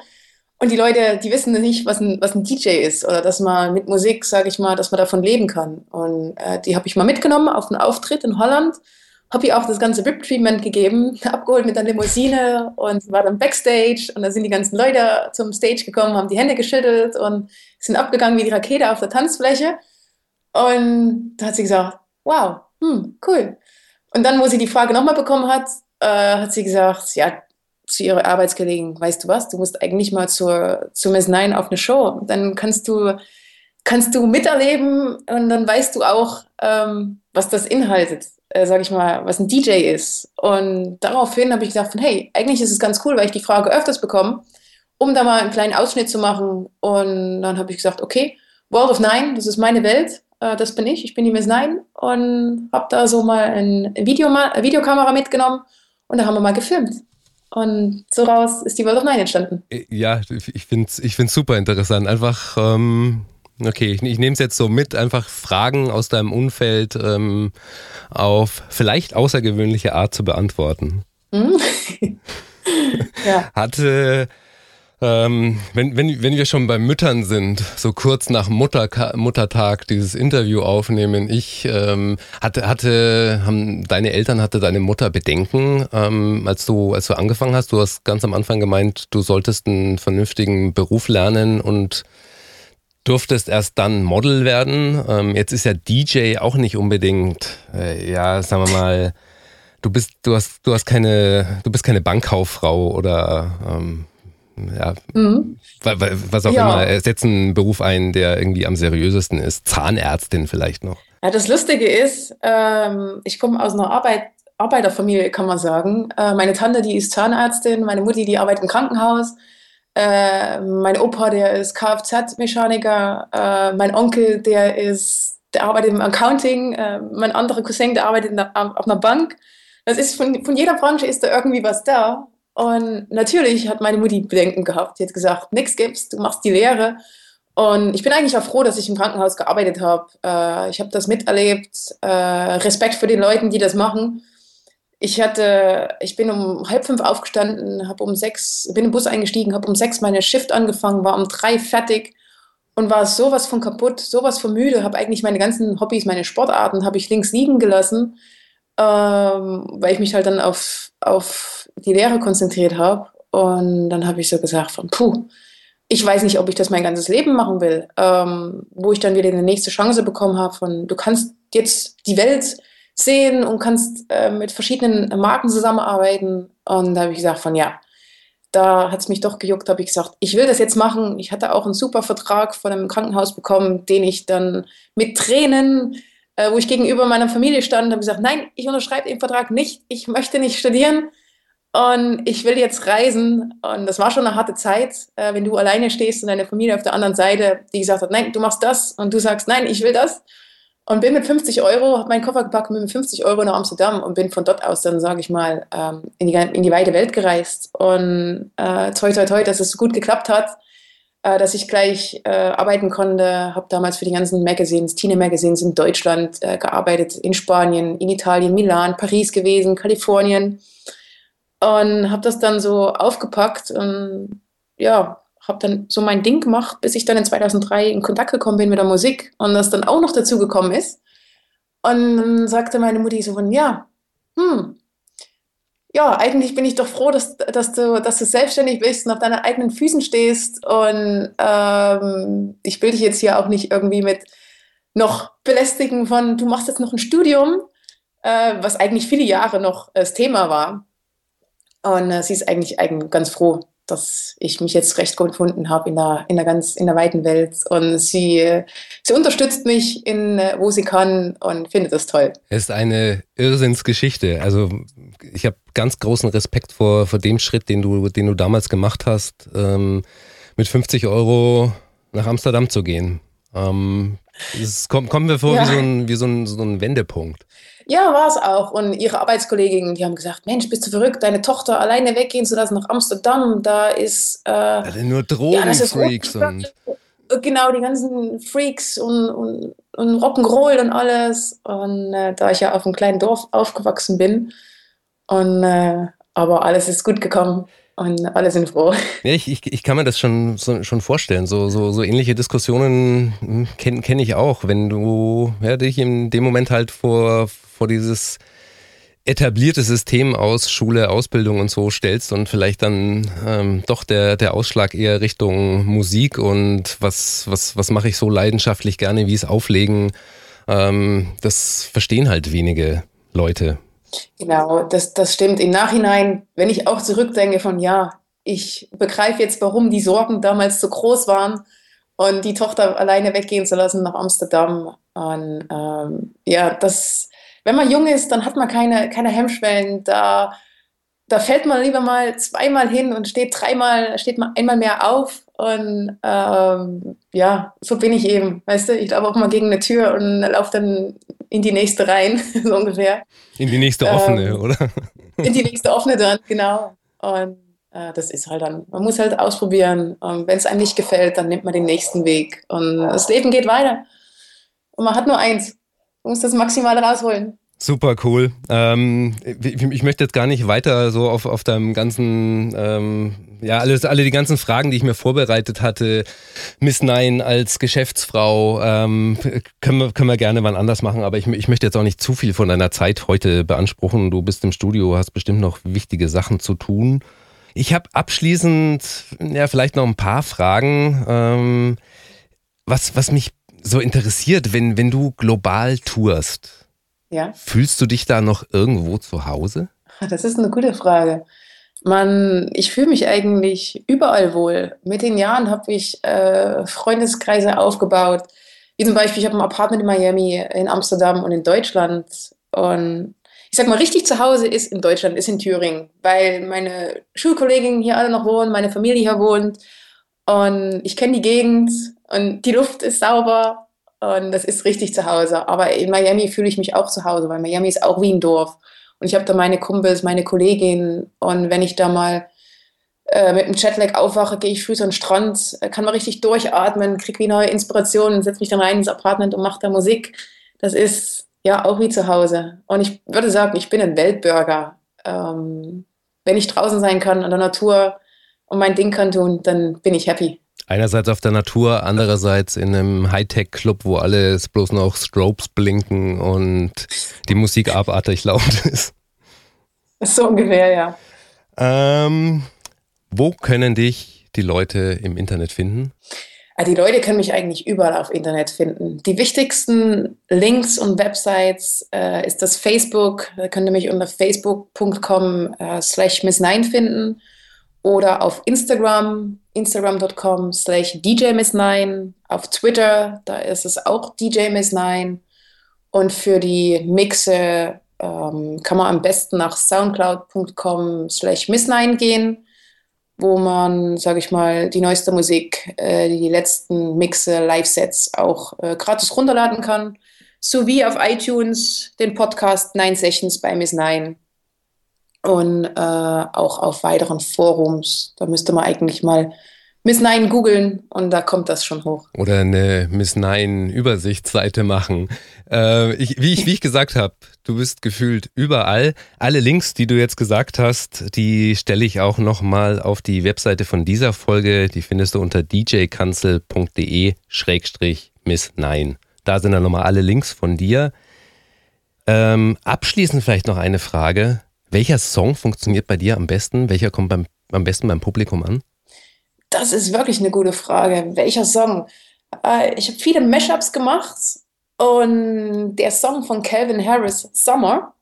Und die Leute, die wissen nicht, was ein, was ein DJ ist oder dass man mit Musik, sage ich mal, dass man davon leben kann. Und äh, die habe ich mal mitgenommen auf einen Auftritt in Holland habe ihr auch das ganze VIP-Treatment gegeben, abgeholt mit der Limousine und war dann Backstage und da sind die ganzen Leute zum Stage gekommen, haben die Hände geschüttelt und sind abgegangen wie die Rakete auf der Tanzfläche. Und da hat sie gesagt, wow, hm, cool. Und dann, wo sie die Frage nochmal bekommen hat, äh, hat sie gesagt, ja, zu ihrer Arbeitskollegen, weißt du was, du musst eigentlich mal zur, zur Miss Nine auf eine Show. Dann kannst du, kannst du miterleben und dann weißt du auch, ähm, was das inhaltet äh, sage ich mal, was ein DJ ist. Und daraufhin habe ich gedacht, von, hey, eigentlich ist es ganz cool, weil ich die Frage öfters bekomme, um da mal einen kleinen Ausschnitt zu machen. Und dann habe ich gesagt, okay, World of Nine, das ist meine Welt, äh, das bin ich, ich bin die Miss Nine und habe da so mal ein Video, eine Videokamera mitgenommen und da haben wir mal gefilmt. Und so raus ist die World of Nine entstanden. Ja, ich finde es ich find's super interessant. Einfach ähm, Okay, ich, ich nehme es jetzt so mit, einfach Fragen aus deinem Umfeld ähm, auf vielleicht außergewöhnliche Art zu beantworten. Mhm. ja. Hatte, ähm, wenn, wenn, wenn wir schon bei Müttern sind, so kurz nach Mutter, Muttertag dieses Interview aufnehmen, ich ähm, hatte, hatte, haben deine Eltern, hatte deine Mutter Bedenken, ähm, als du, als du angefangen hast. Du hast ganz am Anfang gemeint, du solltest einen vernünftigen Beruf lernen und durftest erst dann Model werden. Ähm, jetzt ist ja DJ auch nicht unbedingt, äh, ja, sagen wir mal, du bist, du hast, du hast keine, du bist keine Bankkauffrau oder ähm, ja, mhm. was auch ja. immer, setzt einen Beruf ein, der irgendwie am seriösesten ist. Zahnärztin vielleicht noch. Ja, das Lustige ist, ähm, ich komme aus einer Arbeit, Arbeiterfamilie, kann man sagen. Äh, meine Tante, die ist Zahnärztin, meine Mutti, die arbeitet im Krankenhaus. Äh, mein Opa, der ist Kfz-Mechaniker. Äh, mein Onkel, der ist, der arbeitet im Accounting. Äh, mein anderer Cousin, der arbeitet der, auf einer Bank. Das ist von, von jeder Branche ist da irgendwie was da. Und natürlich hat meine Mutti Bedenken gehabt. Sie hat gesagt, nichts gibt's, du machst die Lehre. Und ich bin eigentlich auch froh, dass ich im Krankenhaus gearbeitet habe. Äh, ich habe das miterlebt. Äh, Respekt für die Leute, die das machen. Ich hatte, ich bin um halb fünf aufgestanden, habe um sechs, bin im Bus eingestiegen, habe um sechs meine Shift angefangen, war um drei fertig und war sowas von kaputt, sowas von müde, habe eigentlich meine ganzen Hobbys, meine Sportarten, habe ich links liegen gelassen, ähm, weil ich mich halt dann auf, auf die Lehre konzentriert habe. Und dann habe ich so gesagt von, puh, ich weiß nicht, ob ich das mein ganzes Leben machen will. Ähm, wo ich dann wieder eine nächste Chance bekommen habe von, du kannst jetzt die Welt sehen und kannst äh, mit verschiedenen Marken zusammenarbeiten. Und da habe ich gesagt von ja, da hat es mich doch gejuckt, habe ich gesagt, ich will das jetzt machen. Ich hatte auch einen super Vertrag von einem Krankenhaus bekommen, den ich dann mit Tränen, äh, wo ich gegenüber meiner Familie stand, habe gesagt, nein, ich unterschreibe den Vertrag nicht, ich möchte nicht studieren und ich will jetzt reisen. Und das war schon eine harte Zeit, äh, wenn du alleine stehst und deine Familie auf der anderen Seite, die gesagt hat, nein, du machst das und du sagst, nein, ich will das. Und bin mit 50 Euro, habe meinen Koffer gepackt bin mit 50 Euro nach Amsterdam und bin von dort aus dann, sage ich mal, ähm, in, die, in die weite Welt gereist. Und äh, toi, toi, toi, dass es so gut geklappt hat, äh, dass ich gleich äh, arbeiten konnte. Habe damals für die ganzen Magazines, Teen-Magazines in Deutschland äh, gearbeitet, in Spanien, in Italien, Milan, Paris gewesen, Kalifornien. Und habe das dann so aufgepackt und ja, habe dann so mein Ding gemacht, bis ich dann in 2003 in Kontakt gekommen bin mit der Musik und das dann auch noch dazu gekommen ist. Und dann sagte meine Mutti so von, ja, hm, ja, eigentlich bin ich doch froh, dass, dass, du, dass du selbstständig bist und auf deinen eigenen Füßen stehst. Und ähm, ich will dich jetzt hier auch nicht irgendwie mit noch belästigen von, du machst jetzt noch ein Studium, äh, was eigentlich viele Jahre noch das Thema war. Und äh, sie ist eigentlich, eigentlich ganz froh, dass ich mich jetzt recht gut gefunden habe in der, in der ganz, in der weiten Welt. Und sie, sie unterstützt mich in, wo sie kann und findet das toll. Es ist eine Irrsinnsgeschichte. Also ich habe ganz großen Respekt vor, vor dem Schritt, den du, den du damals gemacht hast, ähm, mit 50 Euro nach Amsterdam zu gehen. Ähm, es kommt, kommt mir vor ja. wie, so ein, wie so ein, so ein Wendepunkt. Ja, war es auch. Und ihre Arbeitskolleginnen, die haben gesagt, Mensch, bist du verrückt, deine Tochter alleine weggehen zu lassen nach Amsterdam, da ist... Äh, also nur Drogenfreaks ja, und... Genau, die ganzen Freaks und, und, und Rock'n'Roll und alles. Und äh, da ich ja auf einem kleinen Dorf aufgewachsen bin, und, äh, aber alles ist gut gekommen und alle sind froh. Ja, ich, ich, ich kann mir das schon, so, schon vorstellen. So, so, so ähnliche Diskussionen hm, kenne kenn ich auch, wenn du ja, dich in dem Moment halt vor, vor dieses etablierte System aus Schule, Ausbildung und so stellst und vielleicht dann ähm, doch der, der Ausschlag eher Richtung Musik und was, was, was mache ich so leidenschaftlich gerne, wie es auflegen, ähm, das verstehen halt wenige Leute. Genau, das, das stimmt. Im Nachhinein, wenn ich auch zurückdenke von, ja, ich begreife jetzt, warum die Sorgen damals so groß waren und die Tochter alleine weggehen zu lassen nach Amsterdam. Und ähm, ja, das, wenn man jung ist, dann hat man keine, keine Hemmschwellen. Da, da fällt man lieber mal zweimal hin und steht dreimal, steht man einmal mehr auf. Und ähm, ja, so bin ich eben. Weißt du, ich laufe auch mal gegen eine Tür und laufe dann in die nächste rein, so ungefähr. In die nächste offene, ähm, oder? In die nächste offene dann, genau. Und äh, das ist halt dann, man muss halt ausprobieren. Und wenn es einem nicht gefällt, dann nimmt man den nächsten Weg. Und das Leben geht weiter. Und man hat nur eins. Muss das Maximale rausholen. Super cool. Ähm, ich möchte jetzt gar nicht weiter so auf, auf deinem ganzen, ähm, ja, alles, alle die ganzen Fragen, die ich mir vorbereitet hatte. Miss Nine als Geschäftsfrau, ähm, können, wir, können wir gerne wann anders machen, aber ich, ich möchte jetzt auch nicht zu viel von deiner Zeit heute beanspruchen. Du bist im Studio, hast bestimmt noch wichtige Sachen zu tun. Ich habe abschließend, ja, vielleicht noch ein paar Fragen. Ähm, was, was mich so interessiert, wenn, wenn du global tourst ja. Fühlst du dich da noch irgendwo zu Hause? Das ist eine gute Frage. Man, ich fühle mich eigentlich überall wohl. Mit den Jahren habe ich äh, Freundeskreise aufgebaut. Wie zum Beispiel, ich habe ein Apartment in Miami, in Amsterdam und in Deutschland. Und ich sag mal, richtig zu Hause ist in Deutschland, ist in Thüringen, weil meine Schulkolleginnen hier alle noch wohnen, meine Familie hier wohnt. Und ich kenne die Gegend und die Luft ist sauber und das ist richtig zu Hause. Aber in Miami fühle ich mich auch zu Hause, weil Miami ist auch wie ein Dorf. Und ich habe da meine Kumpels, meine Kolleginnen. Und wenn ich da mal äh, mit dem Jetlag aufwache, gehe ich früh an den Strand, kann man richtig durchatmen, kriege wie neue Inspirationen, setze mich dann rein ins Apartment und mache da Musik. Das ist ja auch wie zu Hause. Und ich würde sagen, ich bin ein Weltbürger. Ähm, wenn ich draußen sein kann, in der Natur und mein Ding kann tun, dann bin ich happy. Einerseits auf der Natur, andererseits in einem Hightech-Club, wo alles bloß noch Strobes blinken und die Musik abartig laut ist. So ungefähr, ja. Ähm, wo können dich die Leute im Internet finden? Ah, die Leute können mich eigentlich überall auf Internet finden. Die wichtigsten Links und Websites äh, ist das Facebook. Da könnt ihr mich unter facebook.com äh, slash miss9 finden oder auf Instagram, instagram.com slash djmiss9, auf Twitter, da ist es auch djmiss9 und für die Mixe ähm, kann man am besten nach soundcloud.com slash miss9 gehen, wo man, sage ich mal, die neueste Musik, äh, die letzten Mixe, Live-Sets auch äh, gratis runterladen kann, sowie auf iTunes den Podcast 9 Sessions bei Miss9 und äh, auch auf weiteren Forums. Da müsste man eigentlich mal Miss Nine googeln und da kommt das schon hoch. Oder eine Miss Nine Übersichtsseite machen. Äh, ich, wie, ich, wie ich gesagt habe, du bist gefühlt überall. Alle Links, die du jetzt gesagt hast, die stelle ich auch nochmal auf die Webseite von dieser Folge. Die findest du unter djkanzel.de-miss Nine. Da sind dann nochmal alle Links von dir. Ähm, abschließend vielleicht noch eine Frage. Welcher Song funktioniert bei dir am besten? Welcher kommt beim, am besten beim Publikum an? Das ist wirklich eine gute Frage. Welcher Song? Äh, ich habe viele Mashups gemacht und der Song von Calvin Harris, Summer,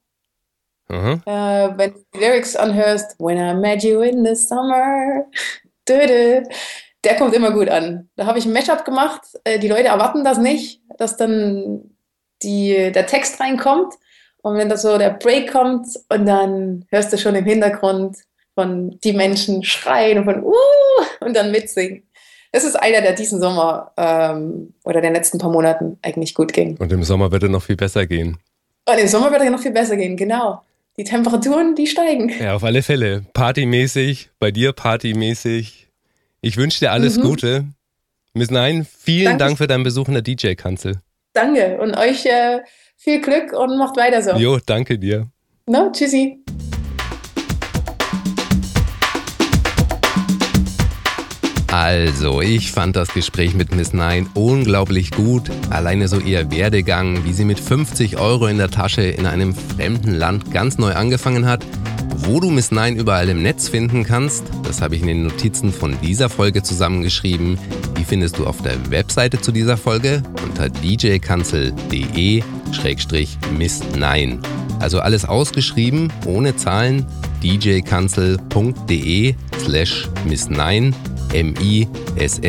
mhm. äh, wenn du die Lyrics anhörst, When I Met You in the Summer, der kommt immer gut an. Da habe ich ein Mashup gemacht. Äh, die Leute erwarten das nicht, dass dann die, der Text reinkommt. Und wenn da so der Break kommt und dann hörst du schon im Hintergrund von die Menschen schreien und von uh und dann mitsingen. Das ist einer, der diesen Sommer ähm, oder den letzten paar Monaten eigentlich gut ging. Und im Sommer wird er noch viel besser gehen. Und im Sommer wird er noch viel besser gehen, genau. Die Temperaturen, die steigen. Ja, auf alle Fälle. Partymäßig, bei dir partymäßig. Ich wünsche dir alles mhm. Gute. Miss Nein, vielen Danke. Dank für deinen Besuch in der DJ-Kanzel. Danke und euch äh, viel Glück und macht weiter so. Jo, danke dir. No, tschüssi. Also, ich fand das Gespräch mit Miss Nine unglaublich gut. Alleine so ihr Werdegang, wie sie mit 50 Euro in der Tasche in einem fremden Land ganz neu angefangen hat. Wo du Miss Nine überall im Netz finden kannst, das habe ich in den Notizen von dieser Folge zusammengeschrieben. Die findest du auf der Webseite zu dieser Folge unter djkanzel.de-miss9. Also alles ausgeschrieben, ohne Zahlen, djkanzel.de slash miss9 M-I-S-S-N-I-N-E.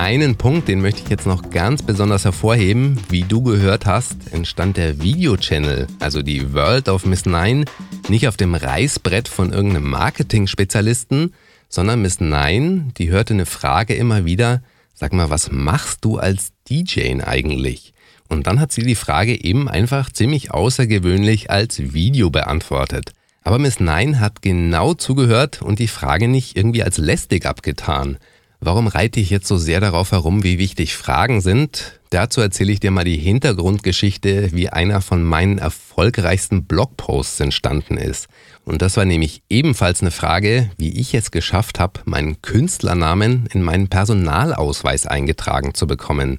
Einen Punkt, den möchte ich jetzt noch ganz besonders hervorheben. Wie du gehört hast, entstand der Video-Channel, also die World of Miss Nine, nicht auf dem Reißbrett von irgendeinem Marketing-Spezialisten, sondern Miss Nine, die hörte eine Frage immer wieder, sag mal, was machst du als DJ eigentlich? Und dann hat sie die Frage eben einfach ziemlich außergewöhnlich als Video beantwortet. Aber Miss Nine hat genau zugehört und die Frage nicht irgendwie als lästig abgetan. Warum reite ich jetzt so sehr darauf herum, wie wichtig Fragen sind? Dazu erzähle ich dir mal die Hintergrundgeschichte, wie einer von meinen erfolgreichsten Blogposts entstanden ist. Und das war nämlich ebenfalls eine Frage, wie ich es geschafft habe, meinen Künstlernamen in meinen Personalausweis eingetragen zu bekommen.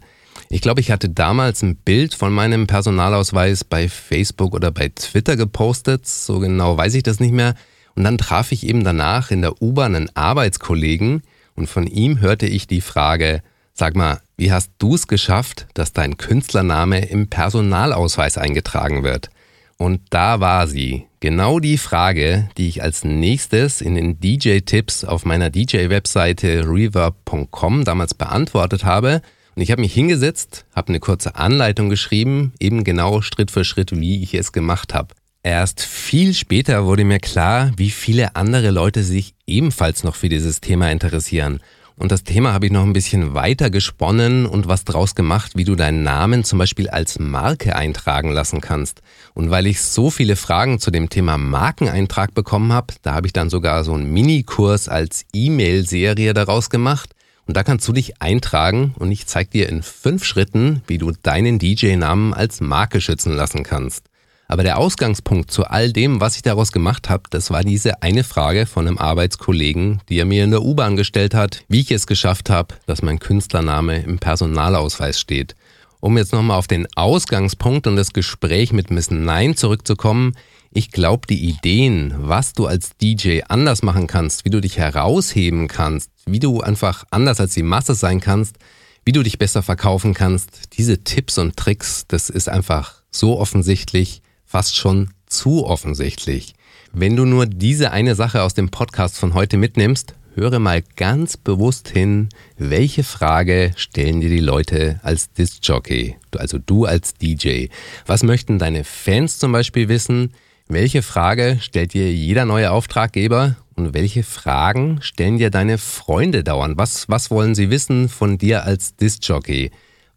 Ich glaube, ich hatte damals ein Bild von meinem Personalausweis bei Facebook oder bei Twitter gepostet. So genau weiß ich das nicht mehr. Und dann traf ich eben danach in der U-Bahn einen Arbeitskollegen und von ihm hörte ich die Frage, sag mal, wie hast du es geschafft, dass dein Künstlername im Personalausweis eingetragen wird? Und da war sie, genau die Frage, die ich als nächstes in den DJ-Tipps auf meiner DJ-Webseite reverb.com damals beantwortet habe und ich habe mich hingesetzt, habe eine kurze Anleitung geschrieben, eben genau Schritt für Schritt, wie ich es gemacht habe. Erst viel später wurde mir klar, wie viele andere Leute sich ebenfalls noch für dieses Thema interessieren. Und das Thema habe ich noch ein bisschen weiter gesponnen und was draus gemacht, wie du deinen Namen zum Beispiel als Marke eintragen lassen kannst. Und weil ich so viele Fragen zu dem Thema Markeneintrag bekommen habe, da habe ich dann sogar so einen Minikurs als E-Mail-Serie daraus gemacht. Und da kannst du dich eintragen und ich zeige dir in fünf Schritten, wie du deinen DJ-Namen als Marke schützen lassen kannst. Aber der Ausgangspunkt zu all dem, was ich daraus gemacht habe, das war diese eine Frage von einem Arbeitskollegen, die er mir in der U-Bahn gestellt hat, wie ich es geschafft habe, dass mein Künstlername im Personalausweis steht. Um jetzt nochmal auf den Ausgangspunkt und das Gespräch mit Miss Nein zurückzukommen, ich glaube, die Ideen, was du als DJ anders machen kannst, wie du dich herausheben kannst, wie du einfach anders als die Masse sein kannst, wie du dich besser verkaufen kannst, diese Tipps und Tricks, das ist einfach so offensichtlich, fast schon zu offensichtlich. Wenn du nur diese eine Sache aus dem Podcast von heute mitnimmst, höre mal ganz bewusst hin, welche Frage stellen dir die Leute als Disc-Jockey, also du als DJ. Was möchten deine Fans zum Beispiel wissen? Welche Frage stellt dir jeder neue Auftraggeber und welche Fragen stellen dir deine Freunde dauernd? Was, was wollen sie wissen von dir als Disc-Jockey?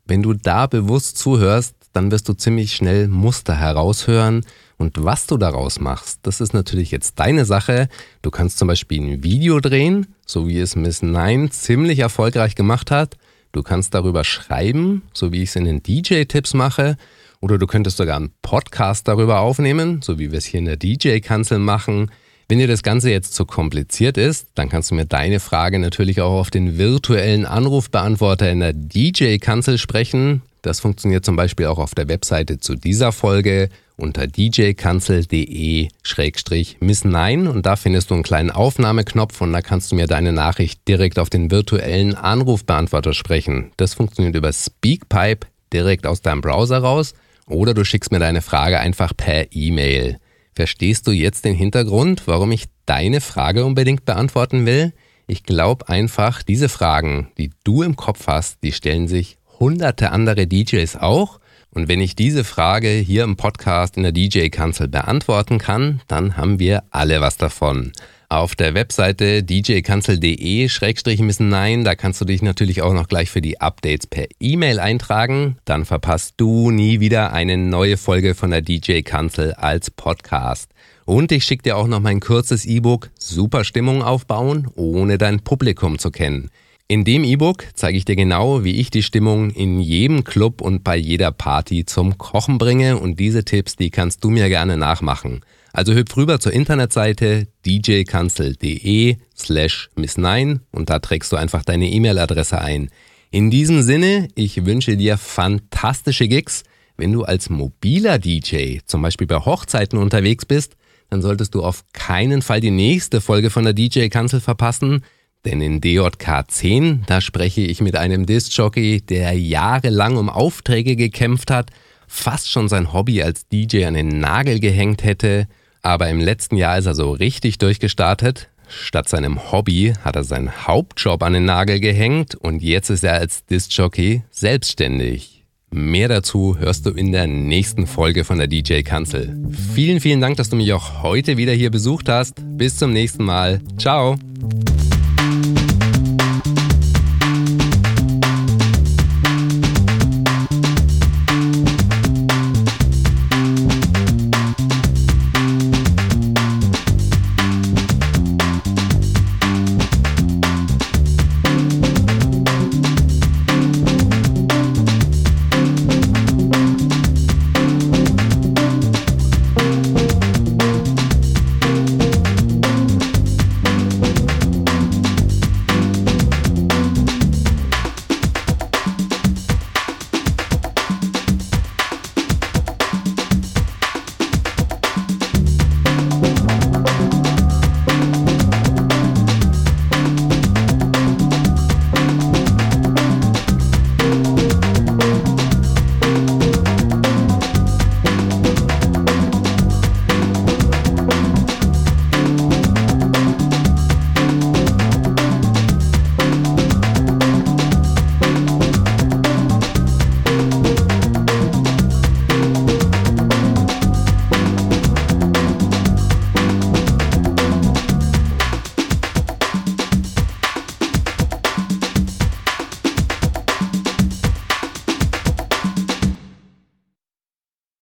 Wenn du da bewusst zuhörst, dann wirst du ziemlich schnell Muster heraushören. Und was du daraus machst, das ist natürlich jetzt deine Sache. Du kannst zum Beispiel ein Video drehen, so wie es Miss Nine ziemlich erfolgreich gemacht hat. Du kannst darüber schreiben, so wie ich es in den DJ-Tipps mache. Oder du könntest sogar einen Podcast darüber aufnehmen, so wie wir es hier in der DJ-Kanzel machen. Wenn dir das Ganze jetzt zu kompliziert ist, dann kannst du mir deine Frage natürlich auch auf den virtuellen Anrufbeantworter in der DJ-Kanzel sprechen. Das funktioniert zum Beispiel auch auf der Webseite zu dieser Folge unter djkanzel.de-miss nein und da findest du einen kleinen Aufnahmeknopf und da kannst du mir deine Nachricht direkt auf den virtuellen Anrufbeantworter sprechen. Das funktioniert über Speakpipe direkt aus deinem Browser raus oder du schickst mir deine Frage einfach per E-Mail. Verstehst du jetzt den Hintergrund, warum ich deine Frage unbedingt beantworten will? Ich glaube einfach, diese Fragen, die du im Kopf hast, die stellen sich hunderte andere DJs auch. Und wenn ich diese Frage hier im Podcast in der DJ-Kanzel beantworten kann, dann haben wir alle was davon. Auf der Webseite djkanzel.de Nein, da kannst du dich natürlich auch noch gleich für die Updates per E-Mail eintragen. Dann verpasst du nie wieder eine neue Folge von der DJ Kanzel als Podcast. Und ich schicke dir auch noch mein kurzes E-Book Super Stimmung aufbauen, ohne dein Publikum zu kennen. In dem E-Book zeige ich dir genau, wie ich die Stimmung in jedem Club und bei jeder Party zum Kochen bringe und diese Tipps, die kannst du mir gerne nachmachen. Also hüpf rüber zur Internetseite djkanzel.de slash miss9 und da trägst du einfach deine E-Mail-Adresse ein. In diesem Sinne, ich wünsche dir fantastische Gigs. Wenn du als mobiler DJ zum Beispiel bei Hochzeiten unterwegs bist, dann solltest du auf keinen Fall die nächste Folge von der DJ-Kanzel verpassen. Denn in DJK 10, da spreche ich mit einem Disc-Jockey, der jahrelang um Aufträge gekämpft hat, fast schon sein Hobby als DJ an den Nagel gehängt hätte, aber im letzten Jahr ist er so richtig durchgestartet. Statt seinem Hobby hat er seinen Hauptjob an den Nagel gehängt und jetzt ist er als Disc-Jockey selbstständig. Mehr dazu hörst du in der nächsten Folge von der DJ Kanzel. Vielen, vielen Dank, dass du mich auch heute wieder hier besucht hast. Bis zum nächsten Mal. Ciao.